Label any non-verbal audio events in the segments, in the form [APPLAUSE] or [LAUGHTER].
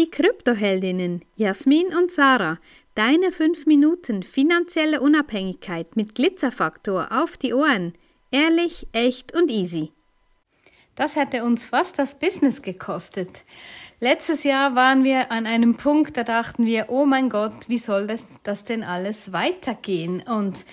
Die Kryptoheldinnen Jasmin und Sarah, deine 5 Minuten finanzielle Unabhängigkeit mit Glitzerfaktor auf die Ohren. Ehrlich, echt und easy. Das hätte uns fast das Business gekostet. Letztes Jahr waren wir an einem Punkt, da dachten wir, oh mein Gott, wie soll das, das denn alles weitergehen? Und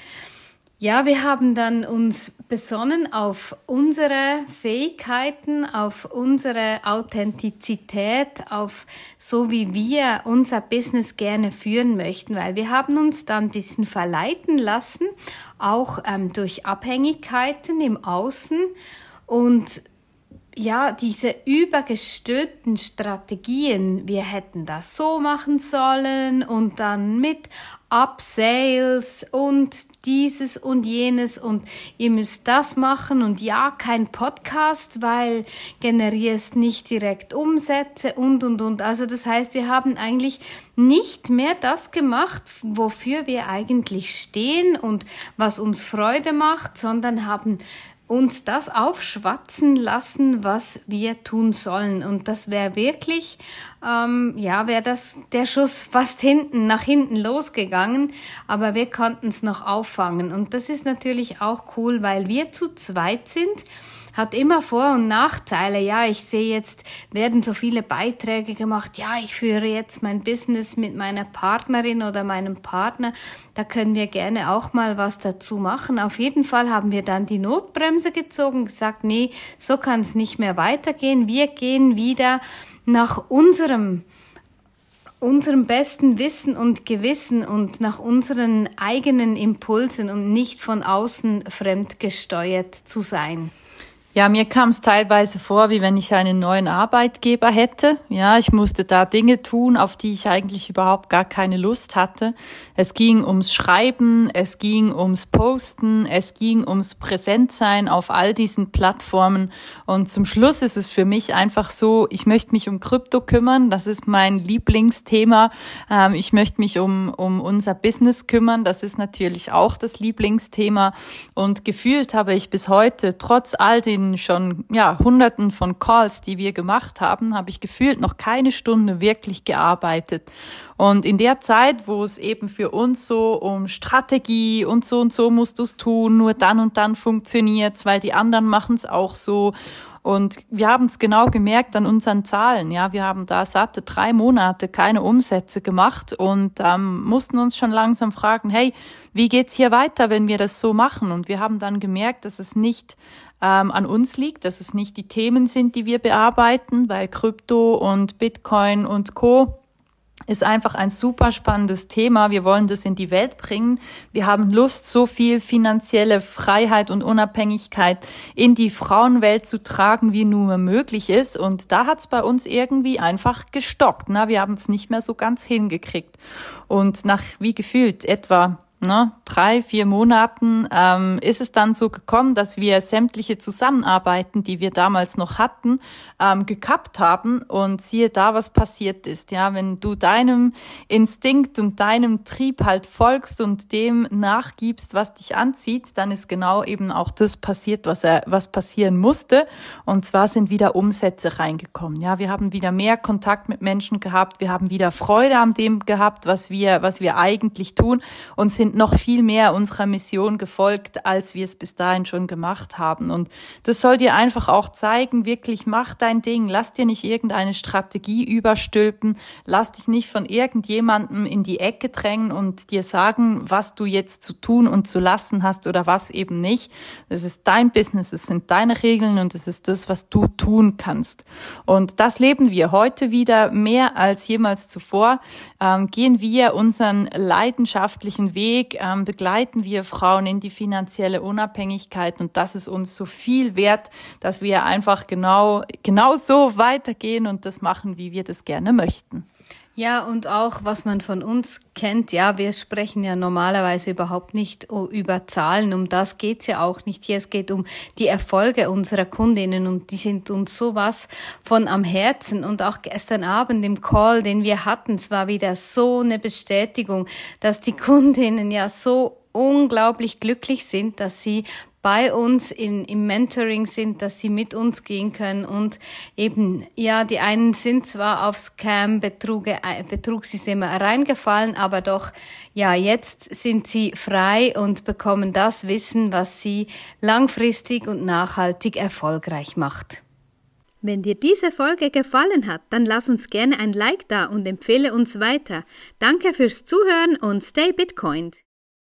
ja, wir haben dann uns besonnen auf unsere Fähigkeiten, auf unsere Authentizität, auf so wie wir unser Business gerne führen möchten, weil wir haben uns dann ein bisschen verleiten lassen, auch ähm, durch Abhängigkeiten im Außen. Und ja, diese übergestülpten Strategien, wir hätten das so machen sollen und dann mit Upsales und dieses und jenes und ihr müsst das machen und ja, kein Podcast, weil generierst nicht direkt Umsätze und und und. Also das heißt, wir haben eigentlich nicht mehr das gemacht, wofür wir eigentlich stehen und was uns Freude macht, sondern haben uns das aufschwatzen lassen, was wir tun sollen. Und das wäre wirklich, ähm, ja, wäre das der Schuss fast hinten, nach hinten losgegangen, aber wir konnten es noch auffangen. Und das ist natürlich auch cool, weil wir zu zweit sind hat immer Vor- und Nachteile. Ja, ich sehe jetzt, werden so viele Beiträge gemacht. Ja, ich führe jetzt mein Business mit meiner Partnerin oder meinem Partner. Da können wir gerne auch mal was dazu machen. Auf jeden Fall haben wir dann die Notbremse gezogen, gesagt, nee, so kann es nicht mehr weitergehen. Wir gehen wieder nach unserem unserem besten Wissen und Gewissen und nach unseren eigenen Impulsen und nicht von außen fremdgesteuert zu sein. Ja, mir kam es teilweise vor, wie wenn ich einen neuen Arbeitgeber hätte. Ja, ich musste da Dinge tun, auf die ich eigentlich überhaupt gar keine Lust hatte. Es ging ums Schreiben, es ging ums Posten, es ging ums Präsentsein auf all diesen Plattformen. Und zum Schluss ist es für mich einfach so, ich möchte mich um Krypto kümmern. Das ist mein Lieblingsthema. Ähm, ich möchte mich um, um unser Business kümmern. Das ist natürlich auch das Lieblingsthema. Und gefühlt habe ich bis heute, trotz all den schon ja, hunderten von Calls, die wir gemacht haben, habe ich gefühlt noch keine Stunde wirklich gearbeitet. Und in der Zeit, wo es eben für uns so um Strategie und so und so musst du es tun, nur dann und dann funktioniert's, weil die anderen machen es auch so. Und wir haben es genau gemerkt an unseren Zahlen. Ja, wir haben da satte drei Monate keine Umsätze gemacht und ähm, mussten uns schon langsam fragen, hey, wie geht's hier weiter, wenn wir das so machen? Und wir haben dann gemerkt, dass es nicht ähm, an uns liegt, dass es nicht die Themen sind, die wir bearbeiten, weil Krypto und Bitcoin und Co ist einfach ein super spannendes Thema. Wir wollen das in die Welt bringen. Wir haben Lust, so viel finanzielle Freiheit und Unabhängigkeit in die Frauenwelt zu tragen, wie nur möglich ist. Und da hat es bei uns irgendwie einfach gestockt. Na, wir haben es nicht mehr so ganz hingekriegt. Und nach wie gefühlt etwa ne, drei, vier Monaten ähm, ist es dann so gekommen, dass wir sämtliche Zusammenarbeiten, die wir damals noch hatten, ähm, gekappt haben und siehe da, was passiert ist. Ja, wenn du deinem Instinkt und deinem Trieb halt folgst und dem nachgibst, was dich anzieht, dann ist genau eben auch das passiert, was er, was passieren musste. Und zwar sind wieder Umsätze reingekommen. Ja, wir haben wieder mehr Kontakt mit Menschen gehabt. Wir haben wieder Freude an dem gehabt, was wir, was wir eigentlich tun und sind sind noch viel mehr unserer Mission gefolgt, als wir es bis dahin schon gemacht haben. Und das soll dir einfach auch zeigen, wirklich mach dein Ding, lass dir nicht irgendeine Strategie überstülpen, lass dich nicht von irgendjemandem in die Ecke drängen und dir sagen, was du jetzt zu tun und zu lassen hast oder was eben nicht. Das ist dein Business, es sind deine Regeln und es ist das, was du tun kannst. Und das leben wir heute wieder mehr als jemals zuvor. Ähm, gehen wir unseren leidenschaftlichen Weg Weg ähm, begleiten wir Frauen in die finanzielle Unabhängigkeit und das ist uns so viel wert, dass wir einfach genau, genau so weitergehen und das machen, wie wir das gerne möchten. Ja, und auch was man von uns kennt, ja, wir sprechen ja normalerweise überhaupt nicht über Zahlen, um das geht's ja auch nicht hier. Es geht um die Erfolge unserer Kundinnen und die sind uns sowas von am Herzen. Und auch gestern Abend im Call, den wir hatten, es war wieder so eine Bestätigung, dass die [LAUGHS] Kundinnen ja so unglaublich glücklich sind, dass sie bei uns im, im Mentoring sind, dass sie mit uns gehen können und eben, ja, die einen sind zwar auf Scam-Betruge, äh, Betrugssysteme reingefallen, aber doch, ja, jetzt sind sie frei und bekommen das Wissen, was sie langfristig und nachhaltig erfolgreich macht. Wenn dir diese Folge gefallen hat, dann lass uns gerne ein Like da und empfehle uns weiter. Danke fürs Zuhören und stay Bitcoined.